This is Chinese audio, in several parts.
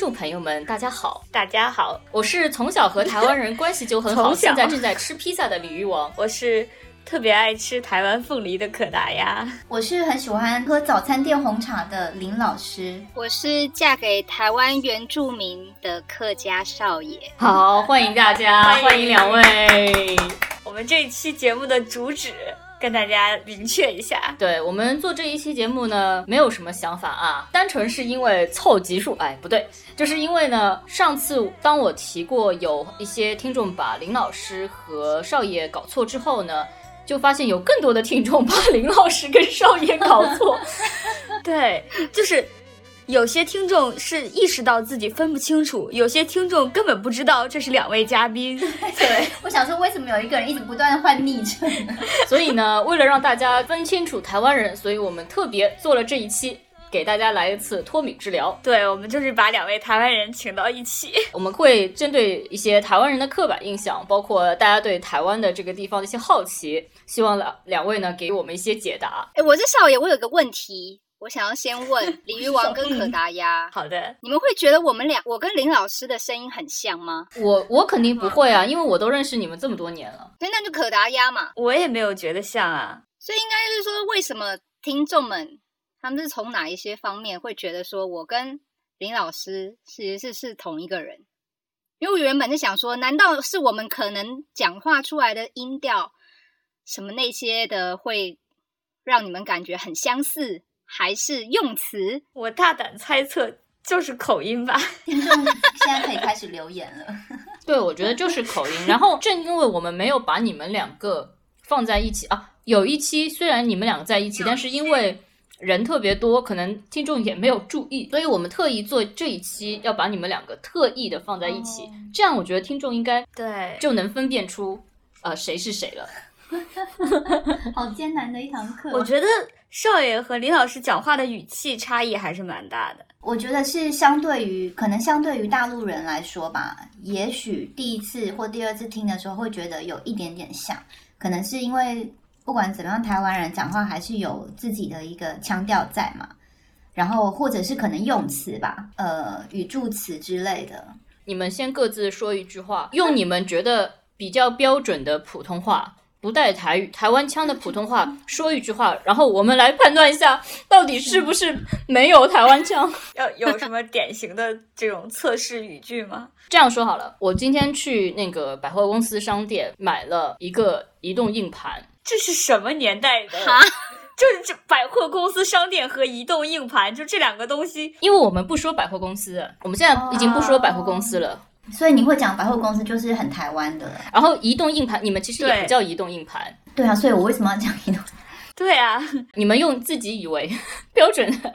众朋友们，大家好，大家好，我是从小和台湾人关系就很好，现在正在吃披萨的鲤鱼王，我是。特别爱吃台湾凤梨的可达鸭，我是很喜欢喝早餐店红茶的林老师，我是嫁给台湾原住民的客家少爷。好，欢迎大家，欢迎两位。我们这一期节目的主旨跟大家明确一下，对我们做这一期节目呢，没有什么想法啊，单纯是因为凑集数。哎，不对，就是因为呢，上次当我提过有一些听众把林老师和少爷搞错之后呢。就发现有更多的听众把林老师跟少爷搞错，对，就是有些听众是意识到自己分不清楚，有些听众根本不知道这是两位嘉宾。对，我想说为什么有一个人一直不断的换昵称？所以呢，为了让大家分清楚台湾人，所以我们特别做了这一期。给大家来一次脱敏治疗，对我们就是把两位台湾人请到一起，我们会针对一些台湾人的刻板印象，包括大家对台湾的这个地方的一些好奇，希望两两位呢给我们一些解答。哎，我是少爷，我有个问题，我想要先问 鲤鱼王跟可达鸭。好的，你们会觉得我们俩，我跟林老师的声音很像吗？我我肯定不会啊，因为我都认识你们这么多年了。那那就可达鸭嘛，我也没有觉得像啊。所以应该是说，为什么听众们？他们是从哪一些方面会觉得说，我跟林老师其实是是同一个人？因为我原本是想说，难道是我们可能讲话出来的音调什么那些的，会让你们感觉很相似，还是用词？我大胆猜测，就是口音吧。听众现在可以开始留言了。对，我觉得就是口音。然后正因为我们没有把你们两个放在一起啊，有一期虽然你们两个在一起，但是因为。人特别多，可能听众也没有注意，所以我们特意做这一期，要把你们两个特意的放在一起，这样我觉得听众应该对就能分辨出呃谁是谁了。好艰难的一堂课。我觉得少爷和李老师讲话的语气差异还是蛮大的。我觉得是相对于可能相对于大陆人来说吧，也许第一次或第二次听的时候会觉得有一点点像，可能是因为。不管怎么样，台湾人讲话还是有自己的一个腔调在嘛，然后或者是可能用词吧，呃，语助词之类的。你们先各自说一句话，用你们觉得比较标准的普通话，不带台语、台湾腔的普通话说一句话，然后我们来判断一下，到底是不是没有台湾腔。要 有什么典型的这种测试语句吗？这样说好了，我今天去那个百货公司商店买了一个移动硬盘。这是什么年代的？就是这百货公司商店和移动硬盘，就这两个东西。因为我们不说百货公司，我们现在已经不说百货公司了，所以你会讲百货公司就是很台湾的。然后移动硬盘，你们其实也不叫移动硬盘。对啊，所以我为什么要讲移动？对啊，你们用自己以为标准的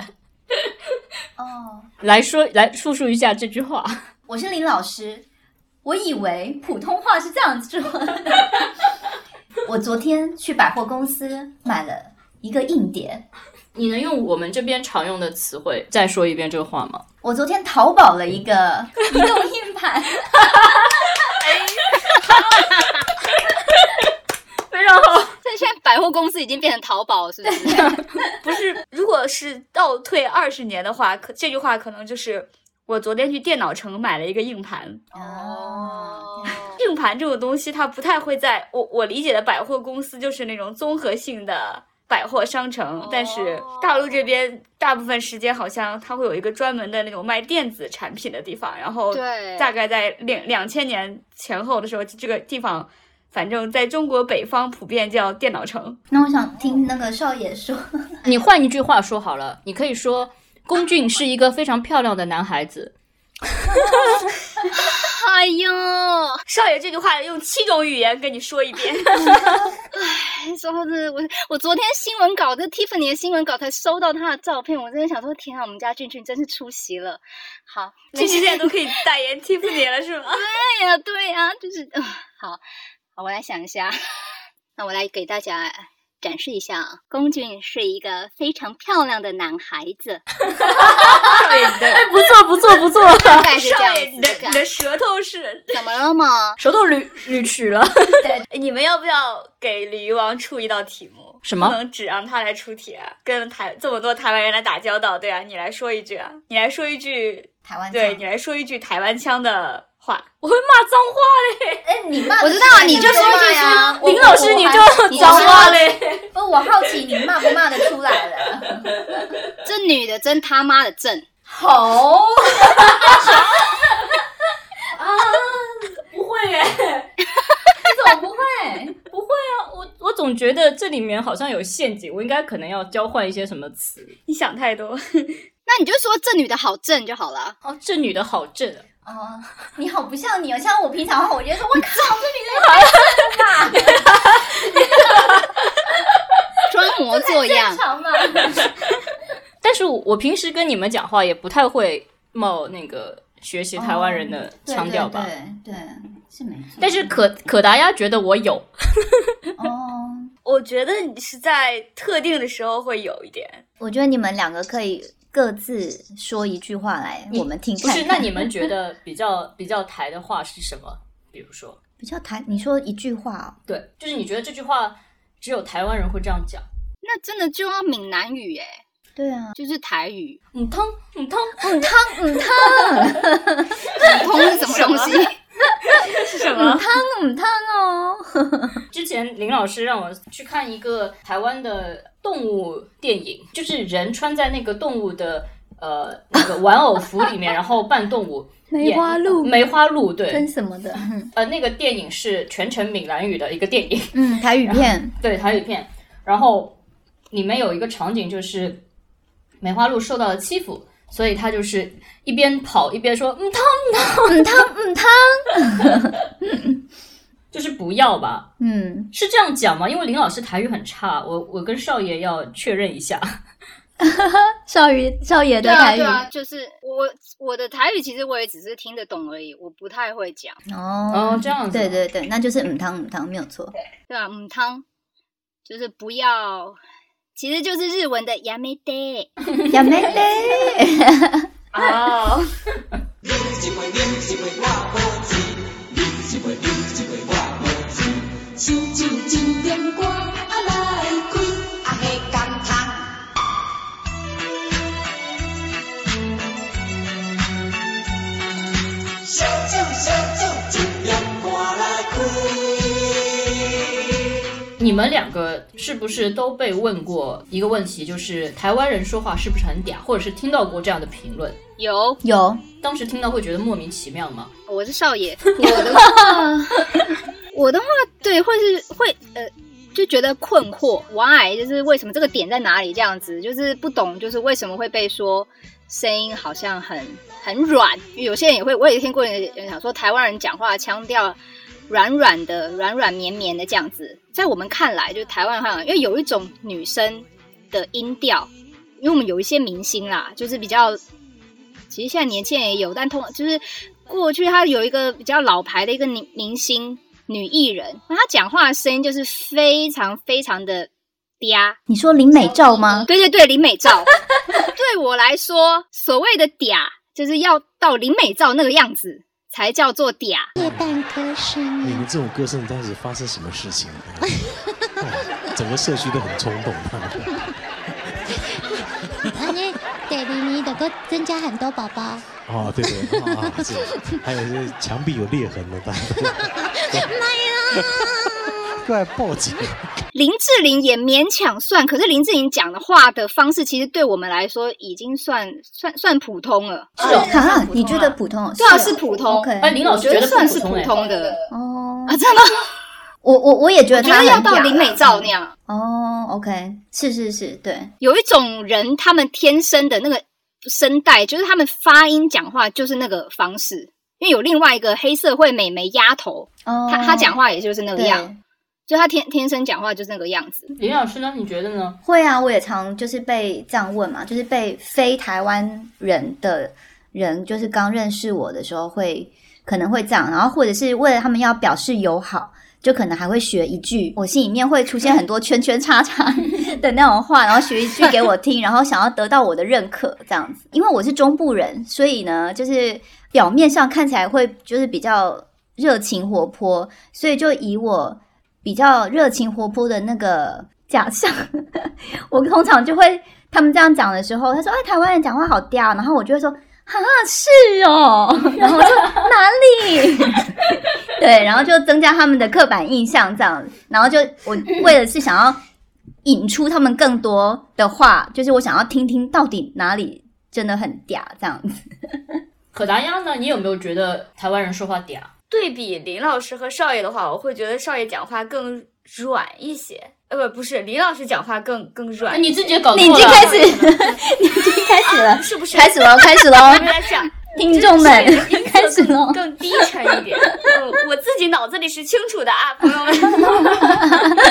哦来说来复述一下这句话。我是林老师，我以为普通话是这样子说。我昨天去百货公司买了一个硬碟，你能用我们这边常用的词汇再说一遍这个话吗？我昨天淘宝了一个移动硬盘，非常好。但现在百货公司已经变成淘宝，是不是？不是，如果是倒退二十年的话，可这句话可能就是我昨天去电脑城买了一个硬盘。哦。硬盘这种东西，它不太会在我我理解的百货公司，就是那种综合性的百货商城。但是大陆这边大部分时间，好像它会有一个专门的那种卖电子产品的地方。然后，大概在两两千年前后的时候，这个地方，反正在中国北方普遍叫电脑城。那我想听那个少爷说，你换一句话说好了，你可以说龚俊是一个非常漂亮的男孩子。少爷这句话用七种语言跟你说一遍。哎，说到这，我我昨天新闻稿，这 Tiffany 的新闻稿才收到他的照片，我真的想说，天啊，我们家俊俊真是出席了。好，俊俊现在都可以 代言 Tiffany 了，是吗？对呀，对呀，就是好，好，我来想一下，那我来给大家。展示一下啊，龚俊是一个非常漂亮的男孩子。少爷，哎，不错不错不错。大概是这样子。你的你的舌头是怎么了吗？舌头捋捋曲了。对，你们要不要给鲤鱼王出一道题目？什么？不能只让他来出题啊？跟台这么多台湾人来打交道，对啊，你来说一句啊，你来说一句台湾腔对你来说一句台湾腔的话，我会骂脏话嘞。哎，你骂我知道啊你就说骂呀，林老师，你就你脏话嘞。不，我好奇你骂不骂得出来了？这女的真他妈的正，好，啊不会耶，你怎么不会？不会啊，我我总觉得这里面好像有陷阱，我应该可能要交换一些什么词。你想太多。那你就说这女的好正就好了。哦，这女的好正啊，哦，你好不像你哦，像我平常话，我就说，我 靠，这女的 太正了吧，装模作样嘛。但是我我平时跟你们讲话也不太会冒那个学习台湾人的腔调吧。对对对，是没错。但是可可达鸭觉得我有，哦，我觉得你是在特定的时候会有一点。我觉得你们两个可以各自说一句话来，我们听不是？看看。那你们觉得比较比较台的话是什么？比如说，比较台，你说一句话哦。对，就是你觉得这句话只有台湾人会这样讲。那真的就要闽南语哎，对啊，就是台语。嗯汤嗯汤，嗯汤嗯汤普 通是什么东西？是什么？汤嗯汤哦。之前林老师让我去看一个台湾的动物电影，就是人穿在那个动物的呃那个玩偶服里面，然后扮动物。梅花鹿演梅花鹿，跟对，什么的？呃，那个电影是全程闽南语的一个电影，嗯，台语片。对，台语片。然后里面有一个场景，就是梅花鹿受到了欺负，所以他就是一边跑一边说“嗯汤嗯汤嗯汤。”，就是不要吧？嗯，是这样讲吗？因为林老师台语很差，我我跟少爷要确认一下。少爷少爷的台语对。啊，就是我我的台语其实我也只是听得懂而已，我不太会讲。哦哦这样子对对对，那就是嗯汤嗯汤没有错。对啊，嗯汤就是不要，其实就是日文的やめて。呀没得。哦， 们两个是不是都被问过一个问题，就是台湾人说话是不是很嗲，或者是听到过这样的评论？有，有当时听到会觉得莫名其妙吗？我是少爷，我的话，我的话，对，会是会呃，就觉得困惑，why，就是为什么这个点在哪里？这样子，就是不懂，就是为什么会被说声音好像很很软？因为有些人也会，我也听过人人讲说，台湾人讲话腔调软软的、软软绵绵的这样子，在我们看来，就是台湾好像因为有一种女生的音调，因为我们有一些明星啦，就是比较。其实现在年轻人也有，但通就是过去他有一个比较老牌的一个女明星女艺人，那她讲话的声音就是非常非常的嗲。你说林美照吗？对对对，林美照。对我来说，所谓的嗲，就是要到林美照那个样子才叫做嗲。夜半歌声你们这种歌声到底是发生什么事情？哦整个社区都很冲动。啊，那第二年的个增加很多宝宝。哦，对对啊，是，还有是墙壁有裂痕了，大家都过来报警。林志玲也勉强算，可是林志玲讲的话的方式，其实对我们来说已经算算算普通了。是哦啊，你觉得普通哦？对啊，哦是普通。OK 哎，林老我觉师觉得得算是普普通的哦啊，，真的吗？我我我也觉得他觉得要到林美照那样。哦，OK，是是是，对，有一种人，他们天生的那个声带，就是他们发音讲话就是那个方式。因为有另外一个黑社会美眉丫头，哦，她她讲话也就是那个对样，就他天天生讲话就是那个样子。林老师呢？你觉得呢？会啊，我也常就是被这样问嘛，就是被非台湾人的人，就是刚认识我的时候会可能会这样，然后或者是为了他们要表示友好，就可能还会学一句，我心里面会出现很多圈圈叉叉 的那种话，然后学一句给我听，然后想要得到我的认可，这样子。因为我是中部人，所以呢，就是表面上看起来会就是比较热情活泼，所以就以我比较热情活泼的那个假象，我通常就会他们这样讲的时候，他说：“哎，台湾人讲话好嗲。”然后我就会说：“哈是哦，然后我说哪里？对，然后就增加他们的刻板印象这样，然后就我为了是想要引出他们更多的话，就是我想要听听到底哪里真的很嗲这样子。可达鸭呢？你有没有觉得台湾人说话嗲？对比林老师和少爷的话，我会觉得少爷讲话更软一些。呃，不，不是林老师讲话更更软。哎你自己搞错了。你已经开始，你已经开始了，是不是？开始了，开始了，原来这样，听众们音色开始喽更。低沉一点。嗯，我自己脑子里是清楚的啊，朋友们。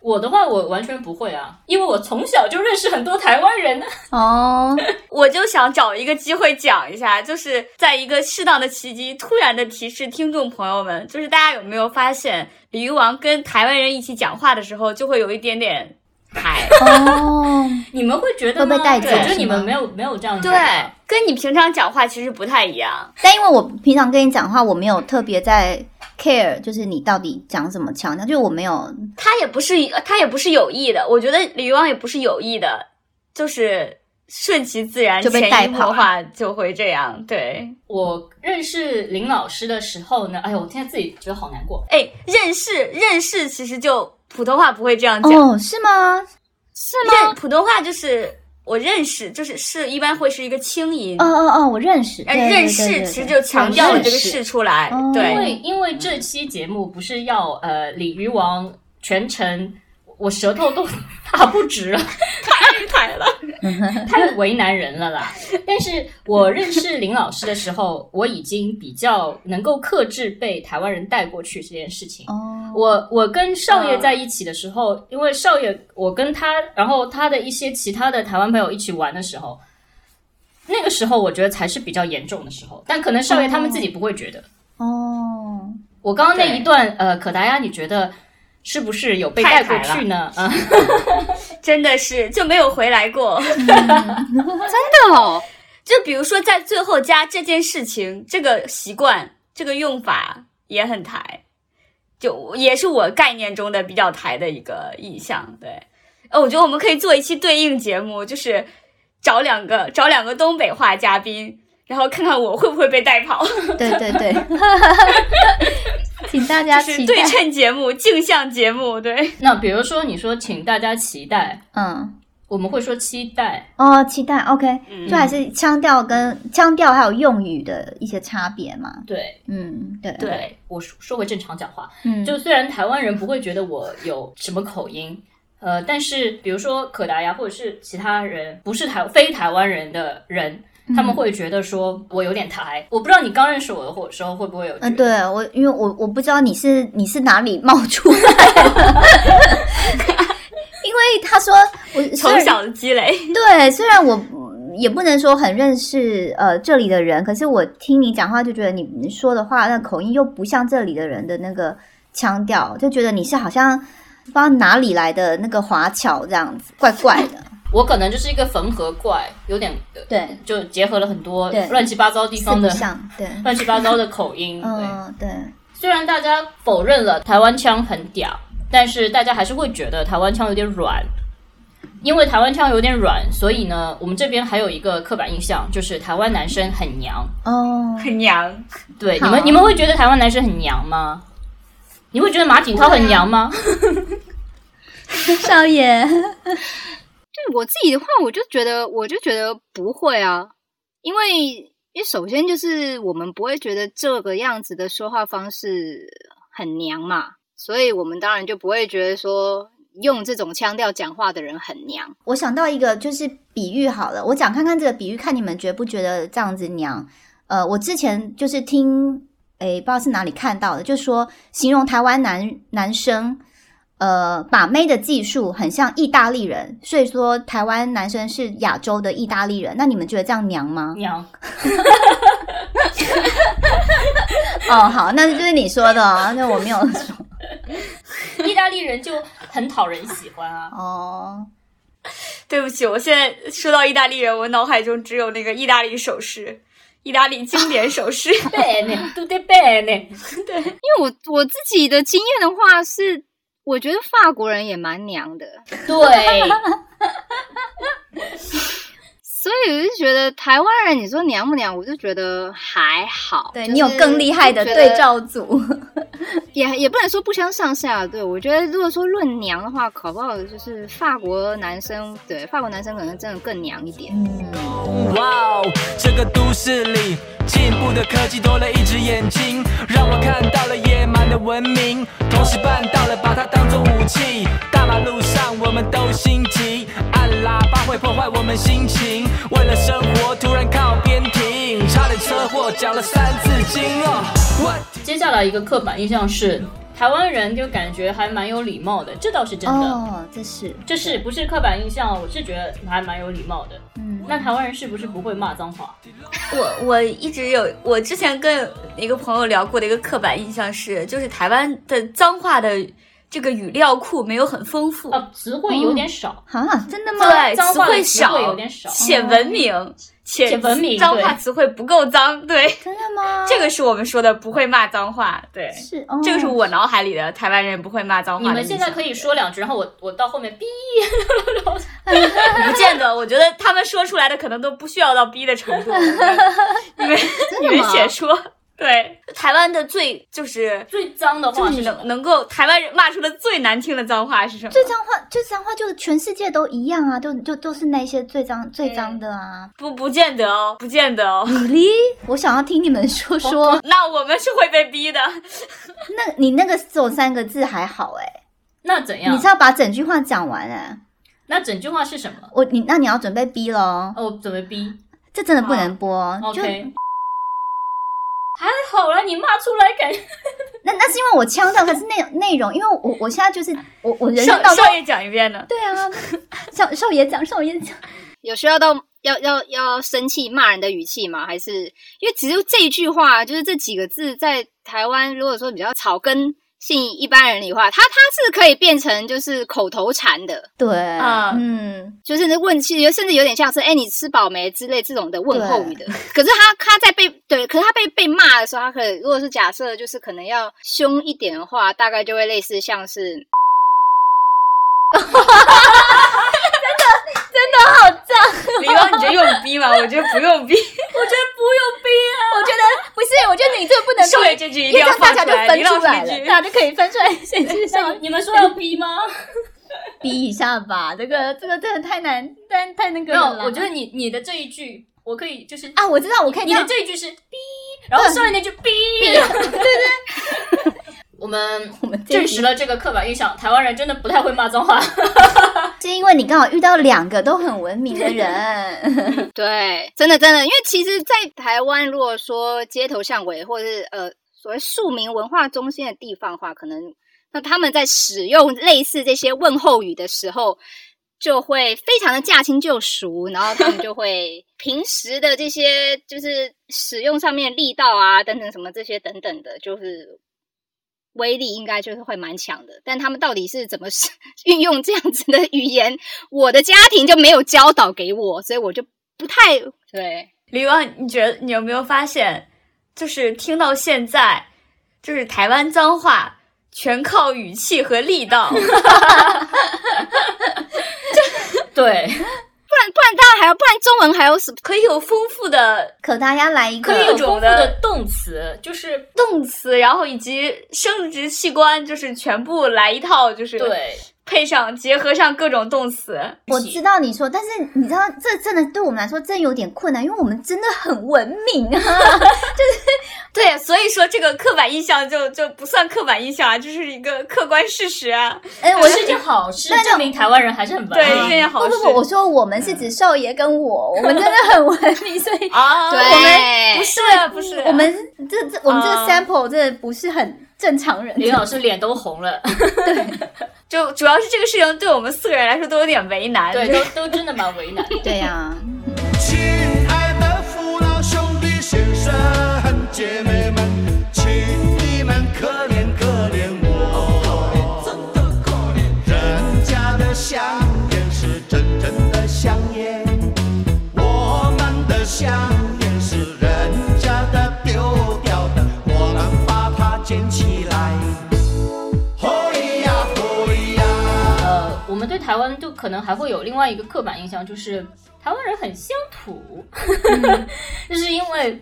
我的话，我完全不会啊，因为我从小就认识很多台湾人呢。哦，我就想找一个机会讲一下，就是在一个适当的契机，突然的提示听众朋友们，就是大家有没有发现，鲤鱼王跟台湾人一起讲话的时候，就会有一点点台。哦，你们会觉得吗会被带走我觉得你们没有没有这样觉对。，跟你平常讲话其实不太一样。但因为我平常跟你讲话，我没有特别在 care，就是你到底讲什么腔调，就是我没有他也不是他也不是有意的，我觉得李玉旺也不是有意的，就是顺其自然，就被潜移带跑默化就会这样。对，我认识林老师的时候呢，哎呦，我现在自己觉得好难过。哎，认识认识其实就普通话不会这样讲，哦，是吗？是吗普通话就是我认识，就是是一般会是一个轻音。哦哦哦，我认识，认识其实就强调了这个认识出来，哦对因，为因为这期节目不是要呃鲤鱼王全程，我舌头都 打不直了，太台了。太为难人了啦。但是我认识林老师的时候，我已经比较能够克制被台湾人带过去这件事情。哦，我我跟少爷在一起的时候，因为少爷我跟他，然后他的一些其他的台湾朋友一起玩的时候，那个时候我觉得才是比较严重的时候，但可能少爷他们自己不会觉得。哦，我刚刚那一段，呃，可达鸭，你觉得是不是有被带过去呢？嗯，真的是就没有回来过。真的哦，就比如说在最后加这件事情，这个习惯，这个用法也很台，就也是我概念中的比较台的一个意象。对，呃，我觉得我们可以做一期对应节目，就是找两个找两个东北话嘉宾，然后看看我会不会被带跑，对 对对，请大家就是对。称节目、镜像节目。对，那比如说你说，请大家期待，嗯，我们会说期待，哦，期待，OK，嗯就还是腔调跟腔调还有用语的一些差别嘛。对嗯，对对，我说说回正常讲话。嗯，就虽然台湾人不会觉得我有什么口音，呃，但是比如说可达鸭或者是其他人不是台非台湾人的人。他们会觉得说我有点台，我不知道你刚认识我的时候会不会有？嗯，对我，因为我我不知道你是你是哪里冒出来的，因为他说我从小的积累。对，虽然我嗯也不能说很认识呃这里的人，可是我听你讲话就觉得你你说的话那口音又不像这里的人的那个腔调，就觉得你是好像不知道哪里来的那个华侨这样子，怪怪的。我可能就是一个缝合怪，有点对，就结合了很多对乱七八糟地方的对，乱七八糟的口音。嗯，对，虽然大家否认了台湾腔很屌，但是大家还是会觉得台湾腔有点软。因为台湾腔有点软，所以呢，我们这边还有一个刻板印象，就是台湾男生很娘。哦，很娘，对，你们你们会觉得台湾男生很娘吗？你会觉得马景涛很娘吗？少爷，对我自己的话，我就觉得，我就觉得不会啊，因为因为首先就是我们不会觉得这个样子的说话方式很娘嘛，所以我们当然就不会觉得说用这种腔调讲话的人很娘。我想到一个就是比喻好了，我讲看看这个比喻，看你们觉不觉得这样子娘？呃，我之前就是听，诶，不知道是哪里看到的，就说形容台湾男男生，呃，把妹的技术很像意大利人，所以说台湾男生是亚洲的意大利人。那你们觉得这样娘吗？娘，哦，好，那就是你说的哦，那我没有说。意大利人就很讨人喜欢啊。哦，对不起，我现在说到意大利人，我脑海中只有那个意大利手势，意大利经典手势。bene, tutte bene。因为我我自己的经验的话是，我觉得法国人也蛮娘的。对，所以我就觉得台湾人，你说娘不娘，我就觉得还好。就是对你有更厉害的对照组，也也不能说不相上下。对我觉得，如果说论娘的话，考不好就是法国男生，对法国男生可能真的更娘一点。哇哦，这个都市里进步的科技多了一只眼睛，让我看到了野蛮的文明，同时办到了把它当做武器。大马路上我们都心急，按喇叭会破坏我们心情，为了生活突然靠边停，差点车祸讲了三字经哦。接下来一个刻板印象是，台湾人就感觉还蛮有礼貌的，这倒是真的。哦，这是这是不是刻板印象？我是觉得还蛮有礼貌的。嗯，那台湾人是不是不会骂脏话？我我一直有，我之前跟一个朋友聊过的一个刻板印象是，就是台湾的脏话的这个语料库没有很丰富，啊，词汇有点少。啊，真的吗？对，脏词汇话词汇少，有点少且文明，且且文明脏话词汇不够脏，对，真的吗？这个是我们说的不会骂脏话，对，是哦，这个是我脑海里的台湾人不会骂脏话你。们现在可以说两句，然后我我到后面逼。不见得，我觉得他们说出来的可能都不需要到逼的程度。你们 你们且说，对，台湾的最就是最脏的就是你话是什么能能够台湾人骂出的最难听的脏话是什么？最脏话，最脏话就是全世界都一样啊，就就都是那些最脏最脏的啊。不不见得哦，不见得哦。李，我想要听你们说说，那我们是会被逼的。那你那个只有三个字还好哎、那怎样？你是要把整句话讲完哎、那整句话是什么？我你那你要准备逼喽，哦，我准备逼。这真的不能播，就 OK。还好啦，你骂出来感觉那那是因为我腔调，还是内内容，因为我我现在就是我我人少生当中少爷讲一遍呢。对啊，少少爷讲少爷讲，有需要到要要要生气骂人的语气吗？还是因为只有这一句话，就是这几个字，在台湾如果说比较草根性一般人的话，它它是可以变成就是口头禅的，对，啊嗯，就是那问，其实甚至有点像是“哎，你吃饱没”之类这种的问候语的。可是他他在被对，可是他被被骂的时候，他可以如果是假设就是可能要凶一点的话，大概就会类似像是李光，你觉得用逼吗？我觉得不用逼。我觉得不用逼啊。我觉得不是，我觉得你这个不能少爷这句一定要因为这样大家就放出来，分出来了。大家就可以分出来谁是少那你们说要逼吗？逼一下吧，这个这个真的太难，太太那个了，我觉得你你的这一句，我可以就是啊，我知道，我可以你的这一句是逼，然后上面那句逼，对 对。我们 我们证实了这个刻板印象，台湾人真的不太会骂脏话。是因为你刚好遇到两个都很文明的人，对，真的真的，因为其实，在台湾，如果说街头巷尾或者是呃所谓庶民文化中心的地方的话，可能那他们在使用类似这些问候语的时候，就会非常的驾轻就熟，然后他们就会平时的这些就是使用上面力道啊等等什么这些等等的，就是。威力应该就是会蛮强的，但他们到底是怎么 运用这样子的语言，我的家庭就没有教导给我，所以我就不太对。李旺，你觉得你有没有发现，就是听到现在，就是台湾脏话全靠语气和力道。对，不然不然，大家还要，不然中文还有什么？可以有丰富的可大家来一个可以有丰富各种的的动词，就是动词，然后以及生殖器官，就是全部来一套，就是对配上结合上各种动词。我知道你说，但是你知道这真的对我们来说真有点困难，因为我们真的很文明啊。对，所以说这个刻板印象就就不算刻板印象啊，就是一个客观事实啊。哎，我是我是件好事，证明台湾人还是很文对，这明。件好事。不不不，我说我们是指少爷跟我，我们真的很文明，所以啊，对我们不是啊不是啊，我们这这我们这个啊 sample 真的不是很正常人。李老师脸都红了，对 就主要是这个事情对我们四个人来说都有点为难。对，都都真的蛮为难的。对呀、亲可能还会有另外一个刻板印象，就是台湾人很乡土，就是因为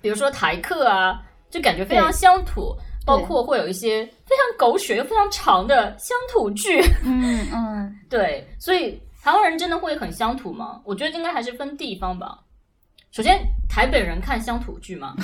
比如说台客啊，就感觉非常乡土，包括会有一些非常狗血又非常长的乡土剧。嗯嗯，对，所以台湾人真的会很乡土吗？我觉得应该还是分地方吧。首先，台北人看乡土剧吗？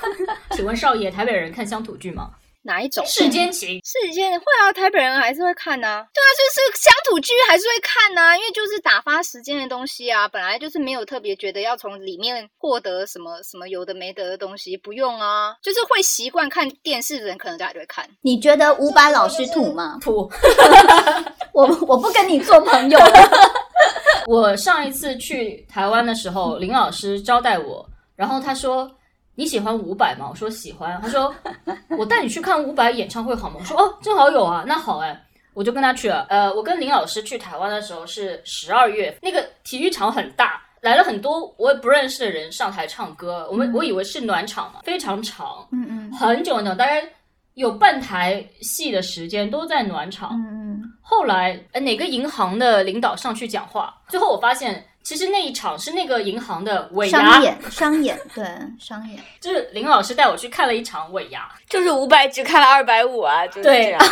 请问少爷，台北人看乡土剧吗？哪一种？世间情，世间会啊，台北人还是会看呐、对啊，就是乡土剧还是会看呐、因为就是打发时间的东西啊，本来就是没有特别觉得要从里面获得什么什么有的没得的东西，不用啊，就是会习惯看电视的人可能大家就会看。你觉得伍佰老师土吗？土。我我不跟你做朋友了。我上一次去台湾的时候，林老师招待我，然后他说：“你喜欢伍佰吗？”我说喜欢。他说：“ 我带你去看伍佰演唱会好吗？”我说：“哦，正好有啊，那好哎。”我就跟他去了。呃，我跟林老师去台湾的时候是十二月，那个体育场很大，来了很多我也不认识的人上台唱歌。我们、我以为是暖场嘛，非常长，嗯嗯很久很久，大概有半台戏的时间都在暖场。嗯后来，呃，哪个银行的领导上去讲话，最后我发现，其实那一场是那个银行的尾嗯，牙商，演商演对商演。就是林老师带我去看了一场尾牙。就是五百只看了二百五啊，就是对这样。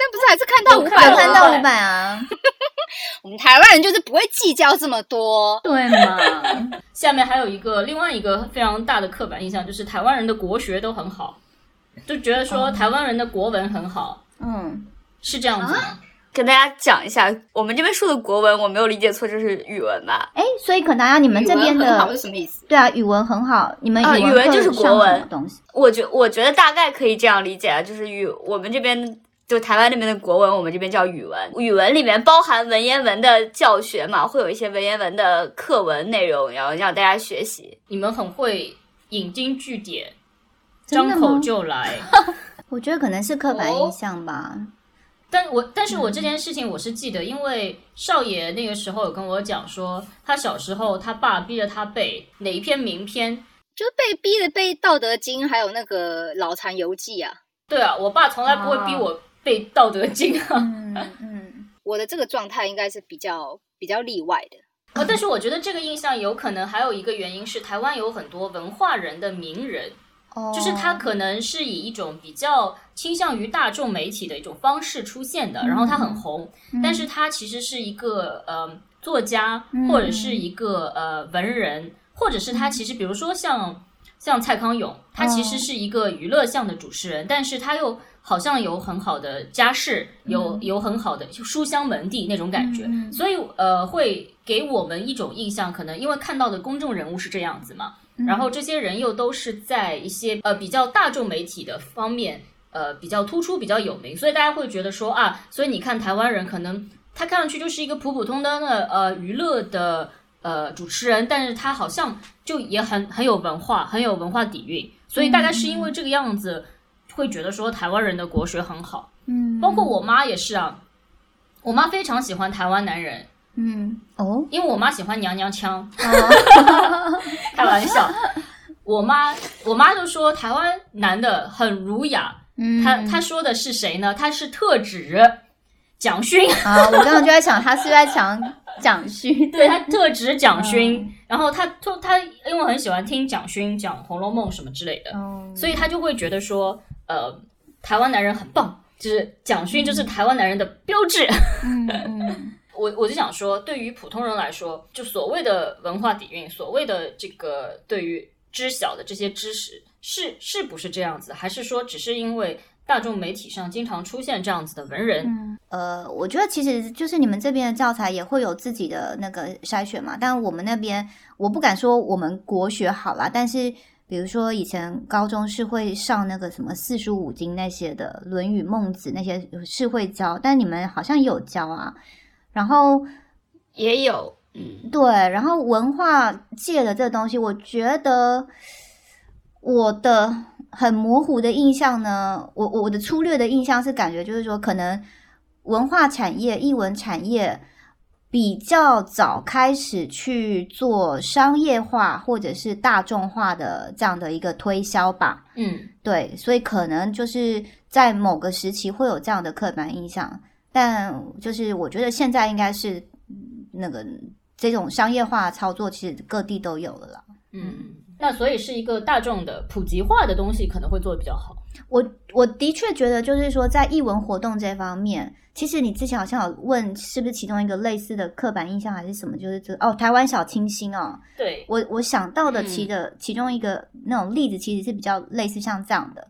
但不是还是看到五百看到伍佰看到伍佰啊，我们台湾人就是不会计较这么多。对嘛？下面还有一个另外一个非常大的刻板印象，就是台湾人的国学都很好，就觉得说台湾人的国文很好，嗯，是这样子吗？跟大家讲一下，我们这边说的国文，我没有理解错，就是语文吧？哎，所以可能啊，你们这边的什么意思？对啊，语文很好，你们语文就是国文东西？我觉我觉得大概可以这样理解啊，就是语我们这边就台湾那边的国文，我们这边叫语文。语文里面包含文言文的教学嘛，会有一些文言文的课文内容，然后让大家学习。你们很会引经据典，张口就来。我觉得可能是刻板印象吧。但我但是我这件事情我是记得，因为少爷那个时候有跟我讲说，他小时候他爸逼着他背哪一篇名篇。就是被逼的背《道德经》，还有那个《老残游记》啊。对啊，我爸从来不会逼我背《道德经》啊。嗯嗯，我的这个状态应该是比较比较例外的。呃，但是我觉得这个印象有可能还有一个原因是，台湾有很多文化人的名人，哦，就是他可能是以一种比较倾向于大众媒体的一种方式出现的，然后他很红，但是他其实是一个呃作家或者是一个呃文人，或者是他其实比如说像像蔡康永，他其实是一个娱乐向的主持人，但是他又好像有很好的家世，有有很好的书香门第那种感觉，所以呃会给我们一种印象，可能因为看到的公众人物是这样子嘛，然后这些人又都是在一些呃比较大众媒体的方面呃比较突出、比较有名，所以大家会觉得说啊，所以你看台湾人可能他看上去就是一个普普通通的呃娱乐的呃主持人，但是他好像就也很很有文化，很有文化底蕴，所以大概是因为这个样子，会觉得说台湾人的国学很好，嗯，包括我妈也是啊，我妈非常喜欢台湾男人。嗯哦，因为我妈喜欢娘娘腔，哦 开玩笑。我妈，我妈就说台湾男的很儒雅。嗯，她她说的是谁呢？她是特指蒋勋，啊，我刚刚就在想，他是在讲蒋勋？对她特指蒋勋。嗯然后她她她因为很喜欢听蒋勋讲《红楼梦》什么之类的，哦，所以她就会觉得说，呃，台湾男人很棒，就是蒋勋就是台湾男人的标志。嗯嗯我我就想说，对于普通人来说，就所谓的文化底蕴，所谓的这个对于知晓的这些知识，是是不是这样子？还是说只是因为大众媒体上经常出现这样子的文人？呃，我觉得其实就是你们这边的教材也会有自己的那个筛选嘛，但我们那边我不敢说我们国学好啦，但是比如说以前高中是会上那个什么四书五经那些的，《论语》《孟子》那些是会教，但你们好像也有教啊。然后也有，嗯，对，然后文化界的这个东西，我觉得我的很模糊的印象呢，我我的粗略的印象是感觉就是说，可能文化产业、艺文产业比较早开始去做商业化或者是大众化的这样的一个推销吧。嗯，对，所以可能就是在某个时期会有这样的刻板印象。但就是我觉得现在应该是嗯那个这种商业化操作，其实各地都有了啦。嗯，那所以是一个大众的普及化的东西，可能会做的比较好。我我的确觉得，就是说在艺文活动这方面，其实你之前好像有问，是不是其中一个类似的刻板印象还是什么？就是这哦，台湾小清新哦，对，我我想到的其嗯的、其中一个那种例子，其实是比较类似像这样的。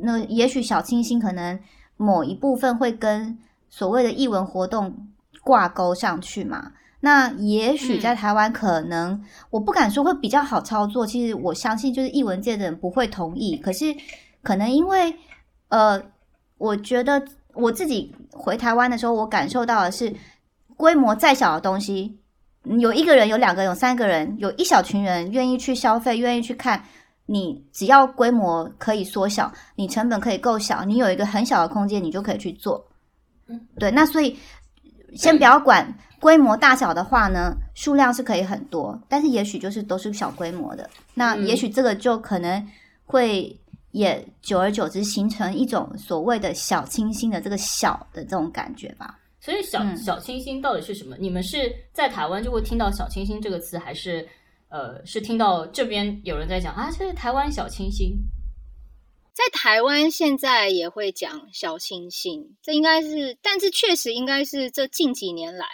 那也许小清新可能某一部分会跟所谓的艺文活动挂钩上去嘛。那也许在台湾可能、我不敢说会比较好操作，其实我相信就是艺文界的人不会同意。可是可能因为呃，我觉得我自己回台湾的时候，我感受到的是规模再小的东西，嗯有一个人、有两个人、有三个人，有一小群人愿意去消费，愿意去看。你只要规模可以缩小，你成本可以够小，你有一个很小的空间，你就可以去做。对，那所以先不要管规模大小的话呢，数量是可以很多，但是也许就是都是小规模的，那嗯也许这个就可能会也久而久之形成一种所谓的小清新的这个小的这种感觉吧。所以小、嗯小清新到底是什么？你们是在台湾就会听到小清新这个词，还是呃是听到这边有人在讲啊，这是台湾小清新？在台湾现在也会讲小清新，这应该是，但是确实应该是这近几年来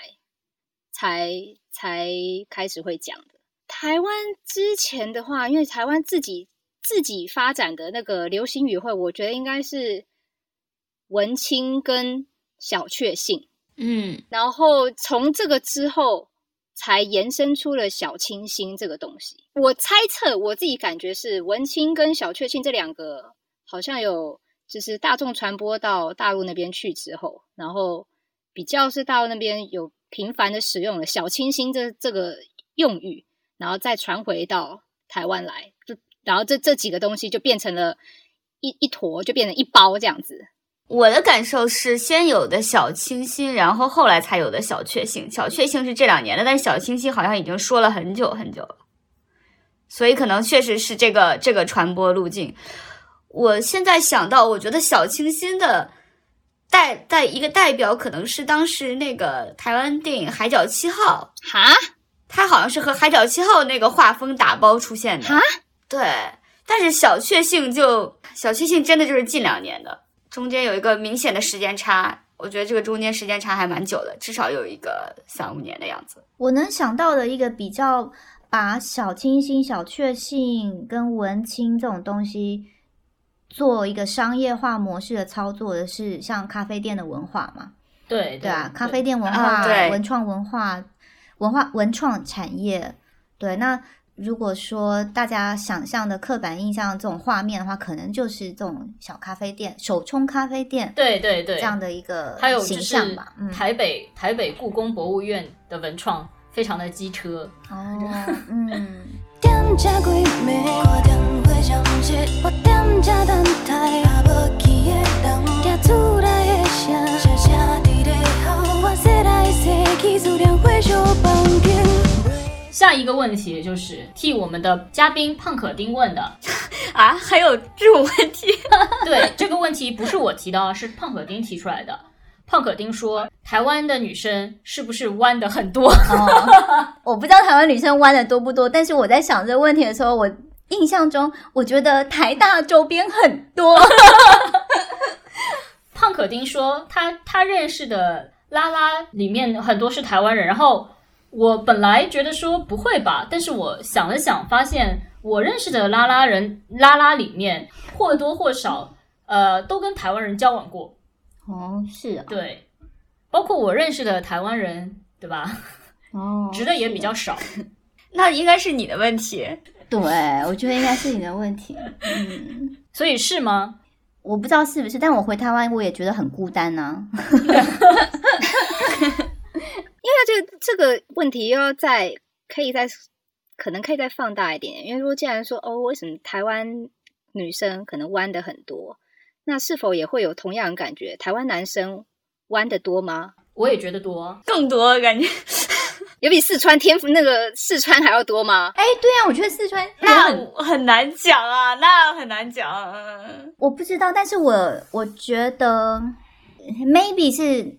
才才开始会讲的。台湾之前的话，因为台湾自己自己发展的那个流行语汇，我觉得应该是文青跟小确幸。嗯，然后从这个之后，才延伸出了小清新这个东西。我猜测，我自己感觉是文青跟小确幸这两个好像有，就是大众传播到大陆那边去之后，然后比较是大陆那边有频繁的使用了小清新这这个用语，然后再传回到台湾来，就然后这这几个东西就变成了一一坨，就变成一包这样子。我的感受是，先有的小清新，然后后来才有的小确幸。小确幸是这两年的，但小清新好像已经说了很久很久了，所以可能确实是这个这个传播路径。我现在想到，我觉得小清新的代代一个代表可能是当时那个台湾电影《海角七号》，哈，它好像是和《海角七号》那个画风打包出现的。哈，对，但是小确幸就小确幸真的就是近两年的，中间有一个明显的时间差，我觉得这个中间时间差还蛮久的，至少有一个三五年的样子。我能想到的一个比较把小清新、小确幸跟文青这种东西做一个商业化模式的操作的是像咖啡店的文化嘛？对对啊，咖啡店文啊化、对文创文化、文化文创产业，对。那如果说大家想象的刻板印象这种画面的话，可能就是这种小咖啡店、手冲咖啡店对对对，这样的一个还有形象吧。嗯，台北台北故宫博物院的文创非常的机车，哦，嗯。下一个问题就是替我们的嘉宾胖可丁问的。啊，还有这种问题？对，这个问题不是我提的啊，是胖可丁提出来的。胖可丁说：“台湾的女生是不是弯的很多？”哦，我不知道台湾女生弯的多不多，但是我在想这个问题的时候，我印象中我觉得台大周边很多。胖可丁说他他认识的拉拉里面很多是台湾人，然后我本来觉得说不会吧，但是我想了想，发现我认识的拉拉人拉拉里面或多或少呃都跟台湾人交往过，哦，是啊，对，包括我认识的台湾人，对吧？哦，直的也比较少。那应该是你的问题。对，我觉得应该是你的问题。嗯，所以是吗？我不知道是不是，但我回台湾我也觉得很孤单呐、那这个这个问题又要再可以再可能可以再放大一点，因为如果既然说哦，为什么台湾女生可能弯的很多，那是否也会有同样的感觉？台湾男生弯的多吗？我也觉得多。更多感觉，有比四川天府那个四川还要多吗？哎，对啊，我觉得四川那很很难讲啊，那很难讲。嗯我不知道，但是我我觉得 maybe 是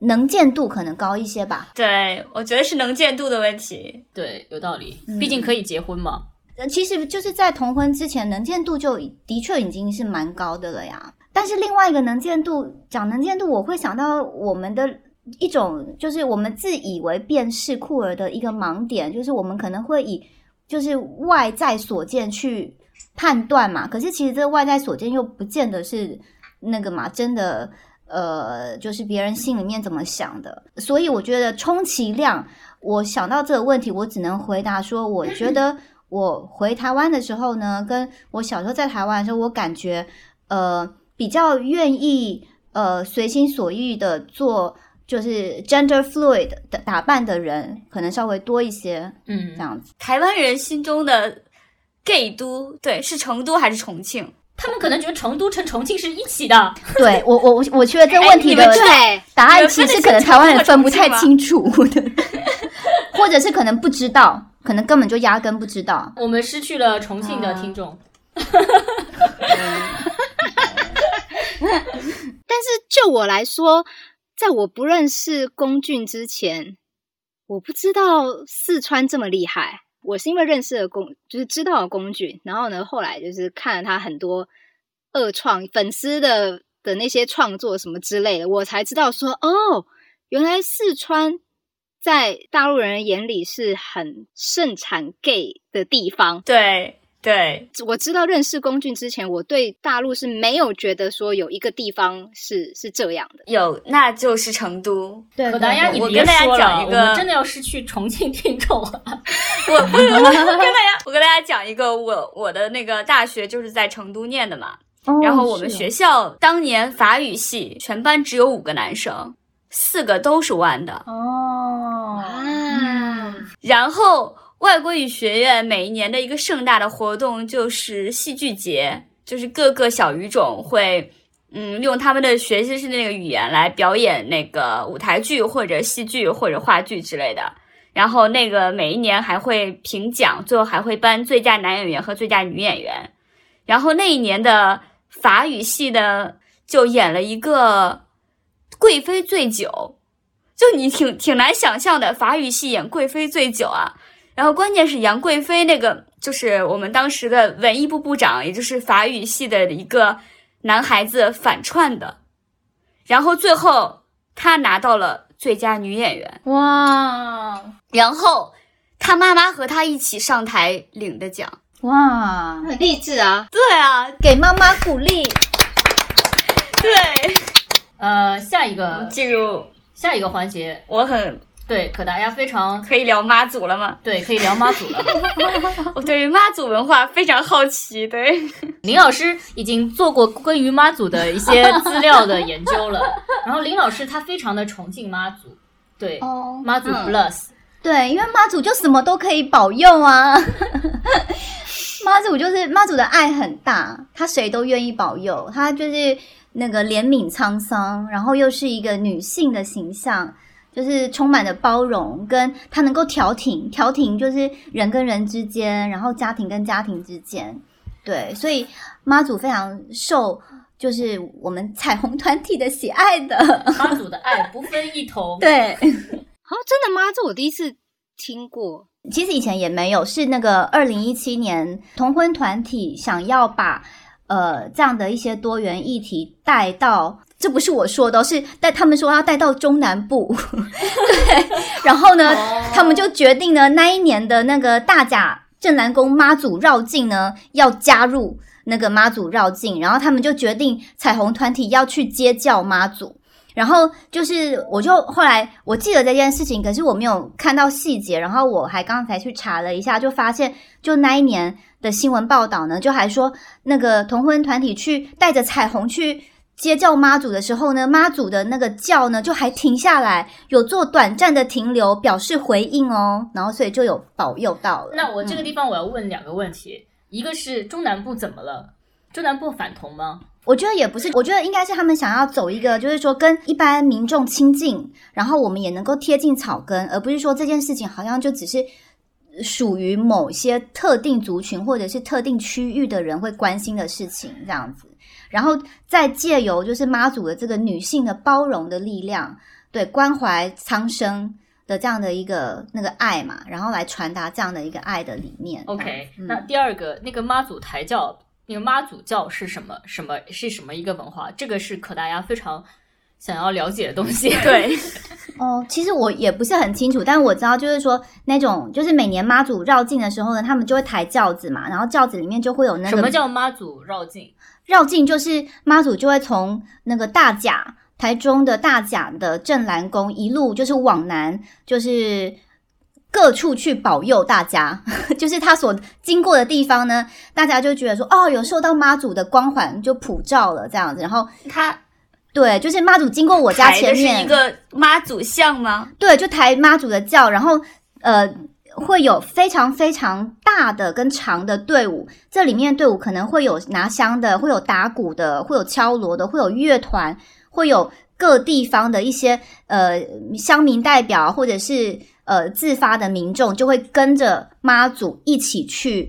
能见度可能高一些吧。对，我觉得是能见度的问题。对，有道理，嗯毕竟可以结婚嘛。其实就是在同婚之前，能见度就的确已经是蛮高的了呀。但是另外一个能见度，讲能见度，我会想到我们的一种，就是我们自以为辨识酷儿的一个盲点，就是我们可能会以就是外在所见去判断嘛。可是其实这外在所见又不见得是那个嘛，真的。呃，就是别人心里面怎么想的，所以我觉得充其量，我想到这个问题，我只能回答说，我觉得我回台湾的时候呢，跟我小时候在台湾的时候，我感觉呃比较愿意呃随心所欲的做，就是 gender fluid 的打扮的人，可能稍微多一些，嗯这，样子。台湾人心中的 gay 都，对，是成都还是重庆？他们可能觉得成都跟重庆是一起的。对我我我我觉得这个问题的对，答案其实可能台湾人分不太清楚的，或者是可能不知道，可能根本就压根不知道。我们失去了重庆的听众。但是就我来说，在我不认识龚俊之前，我不知道四川这么厉害。我是因为认识了龚，就是知道了龚俊，然后呢，后来就是看了他很多二创粉丝的的那些创作什么之类的，我才知道说，哦，原来四川在大陆人眼里是很盛产 gay 的地方。对对，我知道认识龚俊之前，我对大陆是没有觉得说有一个地方是是这样的。有，那就是成都。对可达鸭，你别我跟大家说了，讲一个我们真的要失去重庆听众了。我我我跟大家，我跟大家讲一个，我我的那个大学就是在成都念的嘛。然后我们学校当年法语系全班只有五个男生，四个都是弯的。哦，啊，然后外国语学院每一年的一个盛大的活动就是戏剧节，就是各个小语种会。嗯，用他们的学习式的那个语言来表演那个舞台剧或者戏剧或者话剧之类的，然后那个每一年还会评奖，最后还会颁最佳男演员和最佳女演员。然后那一年的法语系的就演了一个贵妃醉酒，就你挺挺难想象的，法语系演贵妃醉酒啊。然后关键是杨贵妃那个就是我们当时的文艺部部长，也就是法语系的一个男孩子反串的，然后最后他拿到了最佳女演员，哇然后他妈妈和他一起上台领的奖。哇，很励志啊！对啊，给妈妈鼓励。对，呃，下一个进入下一个环节，我很对可达鸭非常可以聊妈祖了吗？对，可以聊妈祖了。我对于妈祖文化非常好奇。对，林老师已经做过关于妈祖的一些资料的研究了，然后林老师他非常的崇敬妈祖，对，哦，妈祖嗯 plus，对，因为妈祖就什么都可以保佑啊。妈祖就是妈祖的爱很大，他谁都愿意保佑，他就是那个怜悯沧桑，然后又是一个女性的形象，就是充满了包容，跟她能够调停，调停就是人跟人之间，然后家庭跟家庭之间，对，所以妈祖非常受就是我们 彩虹团体的喜爱的，妈祖的爱不分一头。对。好，真的吗？这我第一次听过。其实以前也没有，是那个二零一七年同婚团体想要把呃这样的一些多元议题带到，这不是我说的哦，是带他们说要带到中南部，对，然后呢，他们就决定呢那一年的那个大甲镇南宫妈祖绕境呢要加入那个妈祖绕境，然后他们就决定彩虹团体要去接教妈祖。然后就是，我就后来我记得这件事情，可是我没有看到细节。然后我还刚才去查了一下，就发现，就那一年的新闻报道呢，就还说那个同婚团体去带着彩虹去接教妈祖的时候呢，妈祖的那个教呢就还停下来，有做短暂的停留，表示回应哦。然后所以就有保佑到了。那我这个地方我要问两个问题，一个是中南部怎么了？中南部反同吗？我觉得也不是，我觉得应该是他们想要走一个，就是说跟一般民众亲近，然后我们也能够贴近草根，而不是说这件事情好像就只是属于某些特定族群或者是特定区域的人会关心的事情这样子。然后再借由就是妈祖的这个女性的包容的力量，对关怀苍生的这样的一个那个爱嘛，然后来传达这样的一个爱的理念。OK，、嗯那第二个那个妈祖抬轿，那个妈祖教是什么？什么是什么一个文化？这个是可大家非常想要了解的东西。对，哦，其实我也不是很清楚，但我知道就是说那种就是每年妈祖绕境的时候呢，他们就会抬轿子嘛，然后轿子里面就会有那个什么叫妈祖绕境？绕境就是妈祖就会从那个大甲台中的大甲的镇澜宫一路就是往南，就是各处去保佑大家。就是他所经过的地方呢，大家就觉得说哦，有受到妈祖的光环就普照了这样子。然后他对，就是妈祖经过我家前面是一个妈祖像吗？对，就抬妈祖的轿，然后呃。会有非常非常大的跟长的队伍，这里面队伍可能会有拿香的，会有打鼓的，会有敲锣的，会有乐团，会有各地方的一些呃乡民代表或者是呃自发的民众，就会跟着妈祖一起去，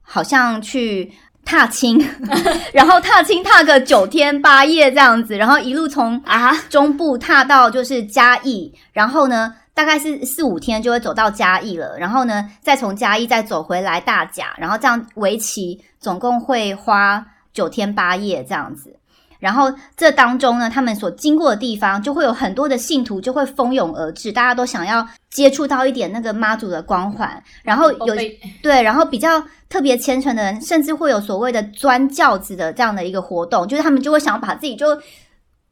好像去踏青，然后踏青踏个九天八夜这样子，然后一路从啊，中部踏到就是嘉义，然后呢，大概是四五天就会走到嘉义了，然后呢，再从嘉义再走回来大甲，然后这样为期总共会花九天八夜这样子。然后这当中呢，他们所经过的地方，就会有很多的信徒就会蜂拥而至，大家都想要接触到一点那个妈祖的光环。然后有对，然后比较特别虔诚的人，甚至会有所谓的钻轿子的这样的一个活动，就是他们就会想要把自己就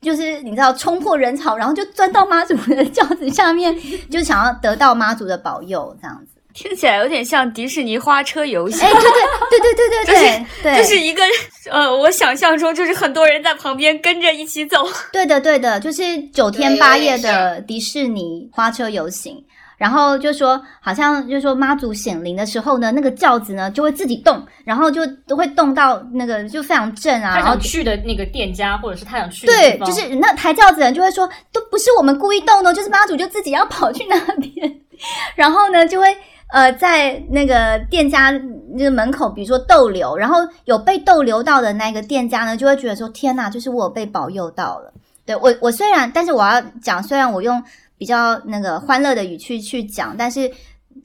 就是你知道冲破人潮，然后就钻到妈祖的 轿子下面，就是想要得到妈祖的保佑这样子。听起来有点像迪士尼花车游行，哎，对对对对对对，就是就是一个呃，我想象中就是很多人在旁边跟着一起走，对的对的，就是九天八夜的迪士尼花车游行，然后就说好像就说妈祖显灵的时候呢，那个轿子呢就会自己动，然后就都会动到那个就非常震啊，然后去的那个店家或者是他想去对，就是那抬轿子人就会说都不是我们故意动的，就是妈祖就自己要跑去那边，然后呢就会。呃在那个店家那个门口，比如说逗留，然后有被逗留到的那个店家呢，就会觉得说，天哪，就是我被保佑到了。对我，我虽然，但是我要讲，虽然我用比较那个欢乐的语气去讲，但是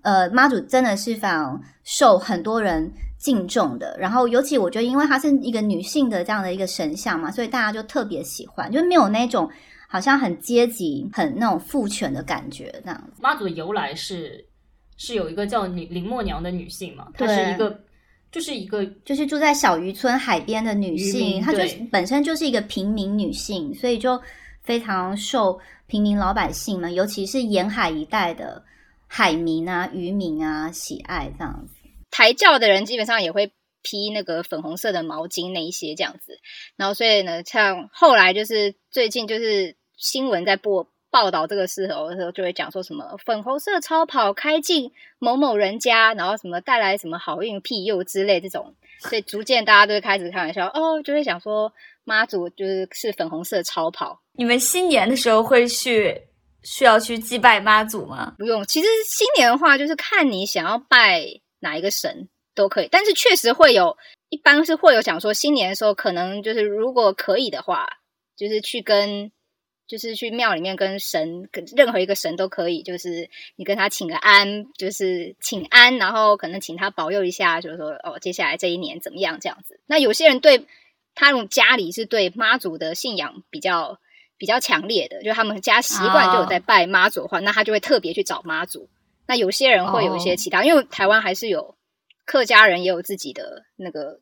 呃，妈祖真的是非常受很多人敬重的。然后，尤其我觉得，因为她是一个女性的这样的一个神像嘛，所以大家就特别喜欢，就没有那种好像很阶级、很那种父权的感觉这样子。妈祖的由来是是有一个叫林林默娘的女性嘛，她是一个就是一个就是住在小渔村海边的女性，她就是本身就是一个平民女性，所以就非常受平民老百姓们，尤其是沿海一带的海民啊、渔民啊喜爱这样子。抬轿的人基本上也会披那个粉红色的毛巾那一些这样子，然后所以呢，像后来就是最近就是新闻在播报道这个事候的时候，就会讲说什么粉红色超跑开进某某人家，然后什么带来什么好运庇佑之类这种，所以逐渐大家都会开始开玩笑哦，就会想说妈祖就是是粉红色超跑，你们新年的时候会去需要去祭拜妈祖吗？不用。其实新年的话，就是看你想要拜哪一个神都可以，但是确实会有，一般是会有想说新年的时候，可能就是如果可以的话，就是去跟。就是去庙里面跟神，跟任何一个神都可以，就是你跟他请个安，就是请安，然后可能请他保佑一下，就是说哦，接下来这一年怎么样这样子。那有些人对他们家里是对妈祖的信仰比较比较强烈的，就他们家习惯就有在拜妈祖的话，那他就会特别去找妈祖。那有些人会有一些其他，因为台湾还是有客家人也有自己的那个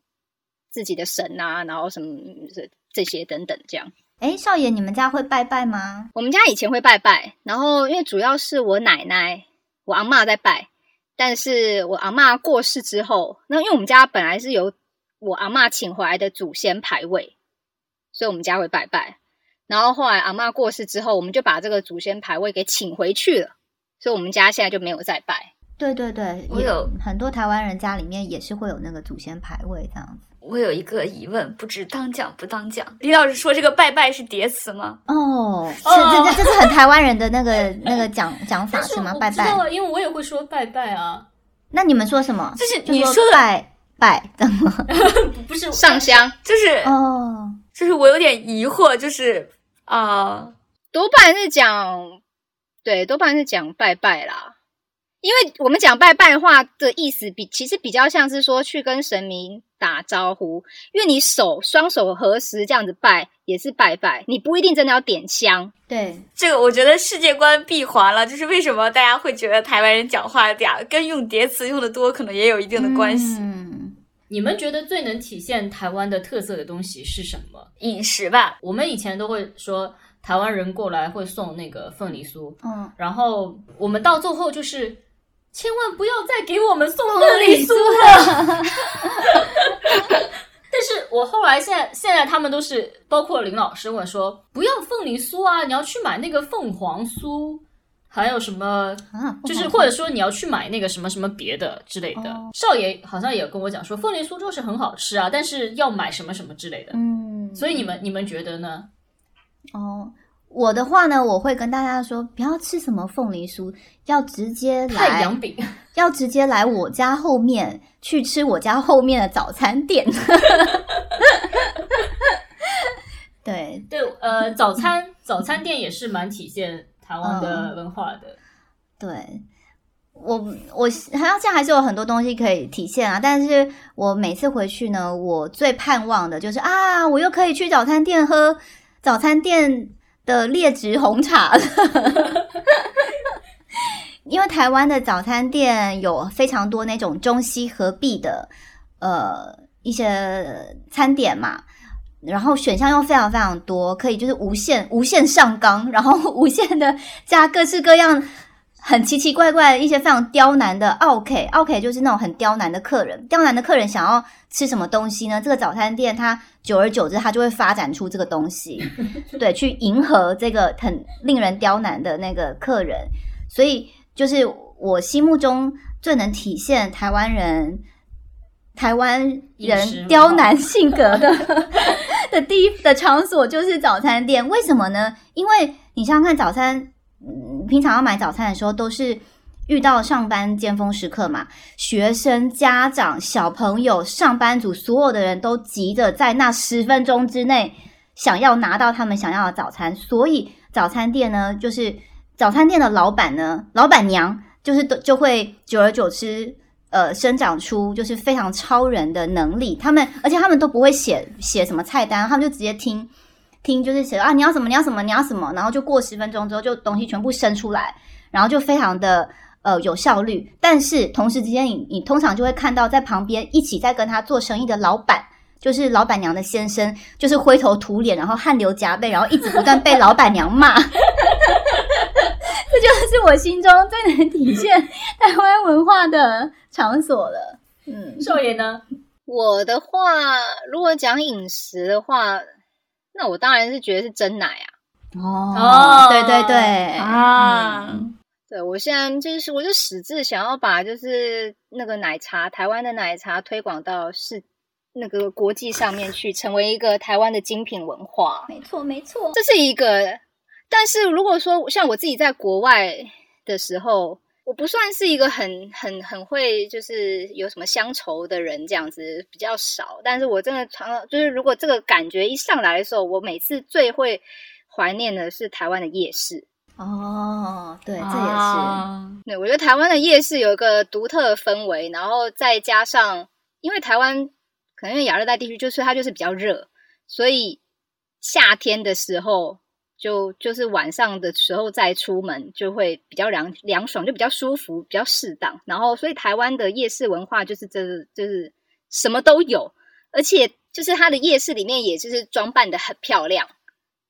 自己的神啊，然后什么这这些等等这样。哎，少爷，你们家会拜拜吗？我们家以前会拜拜，然后因为主要是我奶奶、我阿嬷在拜，但是我阿嬷过世之后，那因为我们家本来是有我阿嬷请回来的祖先牌位，所以我们家会拜拜。然后后来阿嬷过世之后，我们就把这个祖先牌位给请回去了，所以我们家现在就没有再拜。对对对，也我有很多台湾人家里面也是会有那个祖先牌位这样子。我有一个疑问，不知当讲不当讲。李老师说这个拜拜是叠词吗？哦，这这这这是很台湾人的那个那个讲讲法是是吗？拜拜。因为我也会说拜拜啊，那你们说什么？就是你说的拜拜，怎么？不是上香，就是哦，就是我有点疑惑，就是啊、多半是讲，对，多半是讲拜拜啦。因为我们讲拜拜话的意思比其实比较像是说去跟神明打招呼，因为你手双手合十这样子拜也是拜拜，你不一定真的要点香。对，这个我觉得世界观闭环了，就是为什么大家会觉得台湾人讲话嗲，跟用叠词用的多可能也有一定的关系。嗯，你们觉得最能体现台湾的特色的东西是什么？饮食吧，我们以前都会说台湾人过来会送那个凤梨酥，嗯，然后我们到最后就是千万不要再给我们送凤梨酥了。但是我后来现在现在他们都是包括林老师问说不要凤梨酥啊，你要去买那个凤凰酥，还有什么啊，就是或者说你要去买那个什么什么别的之类的。哦少爷好像也跟我讲说凤梨酥就是很好吃啊，但是要买什么什么之类的。嗯，所以你们你们觉得呢？哦，我的话呢，我会跟大家说，不要吃什么凤梨酥，要直接来太阳，饼。要直接来我家后面去吃我家后面的早餐店。对，对，呃，早餐 早餐店也是蛮体现台湾的文化的。对我我好像现在还是有很多东西可以体现啊，但是我每次回去呢，我最盼望的就是啊，我又可以去早餐店喝早餐店的劣质红茶了。因为台湾的早餐店有非常多那种中西合璧的呃一些餐点嘛，然后选项又非常非常多，可以就是无限无限上纲，然后无限的加各式各样很奇奇怪怪的一些非常刁难的 OK OK，就是那种很刁难的客人。刁难的客人想要吃什么东西呢？这个早餐店它久而久之，它就会发展出这个东西，对，去迎合这个很令人刁难的那个客人。所以，就是我心目中最能体现台湾人。台湾人刁难性格的 的第一的场所就是早餐店，为什么呢？因为你想想看，早餐，嗯，平常要买早餐的时候，都是遇到上班尖峰时刻嘛，学生、家长、小朋友、上班族，所有的人都急着在那十分钟之内想要拿到他们想要的早餐，所以早餐店呢，就是早餐店的老板呢，老板娘就是都就会久而久之。呃，生长出就是非常超人的能力，他们而且他们都不会写写什么菜单，他们就直接听听，就是写啊你要什么你要什么你要什么，然后就过十分钟之后就东西全部生出来，然后就非常的呃有效率。但是同时之间，你你通常就会看到在旁边一起在跟他做生意的老板，就是老板娘的先生，就是灰头土脸，然后汗流浃背，然后一直不断被老板娘骂。这就是我心中最能体现台湾文化的场所了。嗯，少爷呢？我的话，如果讲饮食的话，那我当然是觉得是真奶啊。哦，对对对啊嗯对我现在就是，我就矢志想要把就是那个奶茶，台湾的奶茶推广到世那个国际上面去，成为一个台湾的精品文化。没错没错。这是一个，但是如果说像我自己在国外的时候，我不算是一个很很很会就是有什么乡愁的人，这样子比较少。但是我真的常常就是，如果这个感觉一上来的时候，我每次最会怀念的是台湾的夜市。哦，对，这也是。啊对，我觉得台湾的夜市有一个独特的氛围，然后再加上，因为台湾可能因为亚热带地区，就是它就是比较热，所以夏天的时候就就是晚上的时候再出门就会比较凉凉爽，就比较舒服，比较适当。然后，所以台湾的夜市文化就是这就是什么都有，而且就是它的夜市里面也就是装扮的很漂亮。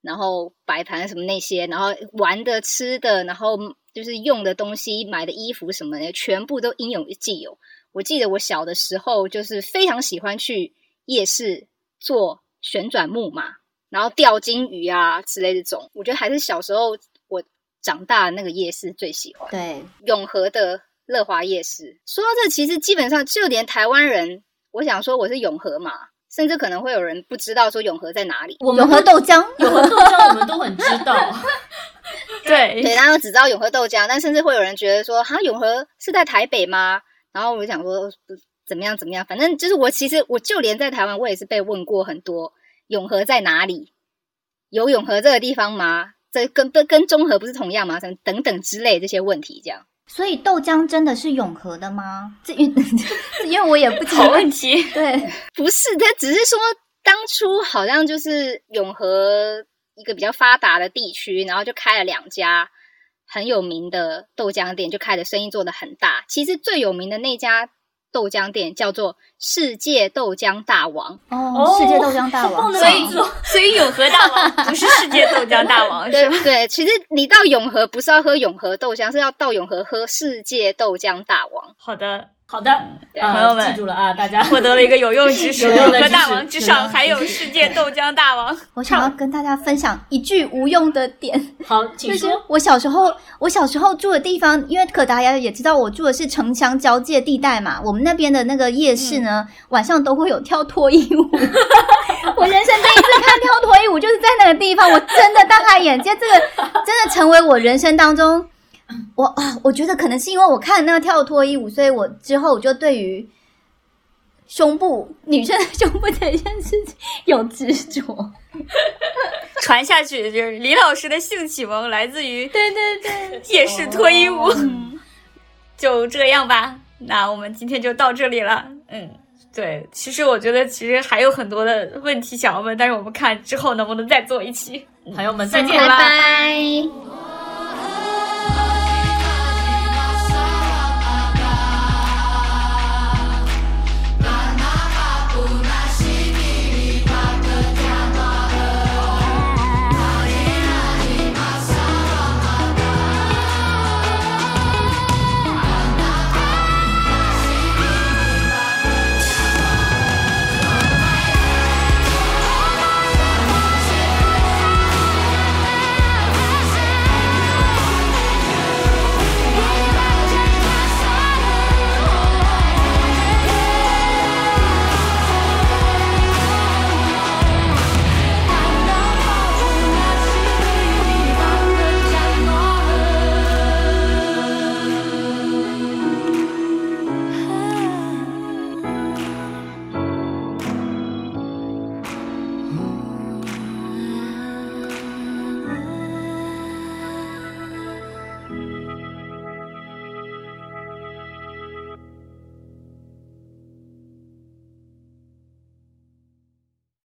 然后摆盘什么那些，然后玩的、吃的，然后就是用的东西、买的衣服什么的，全部都应有尽有。我记得我小的时候就是非常喜欢去夜市坐旋转木马，然后钓金鱼啊之类这种。我觉得还是小时候我长大的那个夜市最喜欢。对，永和的乐华夜市。说到这，其实基本上就连台湾人，我想说我是永和嘛，甚至可能会有人不知道说永和在哪里。我们永和豆浆，永和豆浆我们都很知道。对对，大家都只知道永和豆浆，但甚至会有人觉得说，哈，永和是在台北吗？然后我就想说，不怎么样怎么样，反正就是我其实我就连在台湾，我也是被问过很多永和在哪里，有永和这个地方吗？这跟跟跟中和不是同样吗？等等等之类这些问题，这样。所以豆浆真的是永和的吗？这因为 因为我也不知道问题。对，不是，他只是说当初好像就是永和一个比较发达的地区，然后就开了两家很有名的豆浆店，就开的生意做得很大。其实最有名的那家豆浆店叫做世界豆浆大王，哦，世界豆浆大王，所以所以永和 大王不是世界豆浆大王是吧？对对，其实你到永和不是要喝永和豆浆，是要到永和喝世界豆浆大王。好的，好的，呃朋友们记住了啊，大家。获得了一个有用知识。和大王之上还有世界豆浆大王。我想要跟大家分享一句无用的点，好，请就是说。我小时候，我小时候住的地方，因为可达鸭也知道我住的是城乡交界地带嘛，我们那边的那个夜市呢，晚上都会有跳脱衣舞。我人生第一次看跳脱衣舞，就是在那个地方，我真的大开眼界，这个真的成为我人生当中，我啊，我觉得可能是因为我看那个跳脱衣舞，所以我之后我就对于胸部女生的胸部这件事情有执着。传下去就是李老师的性启蒙来自于对对对，夜市脱衣舞。就这样吧，那我们今天就到这里了。嗯，对，其实我觉得其实还有很多的问题想要问，但是我们看之后能不能再做一期。朋友们再见拜啦！拜。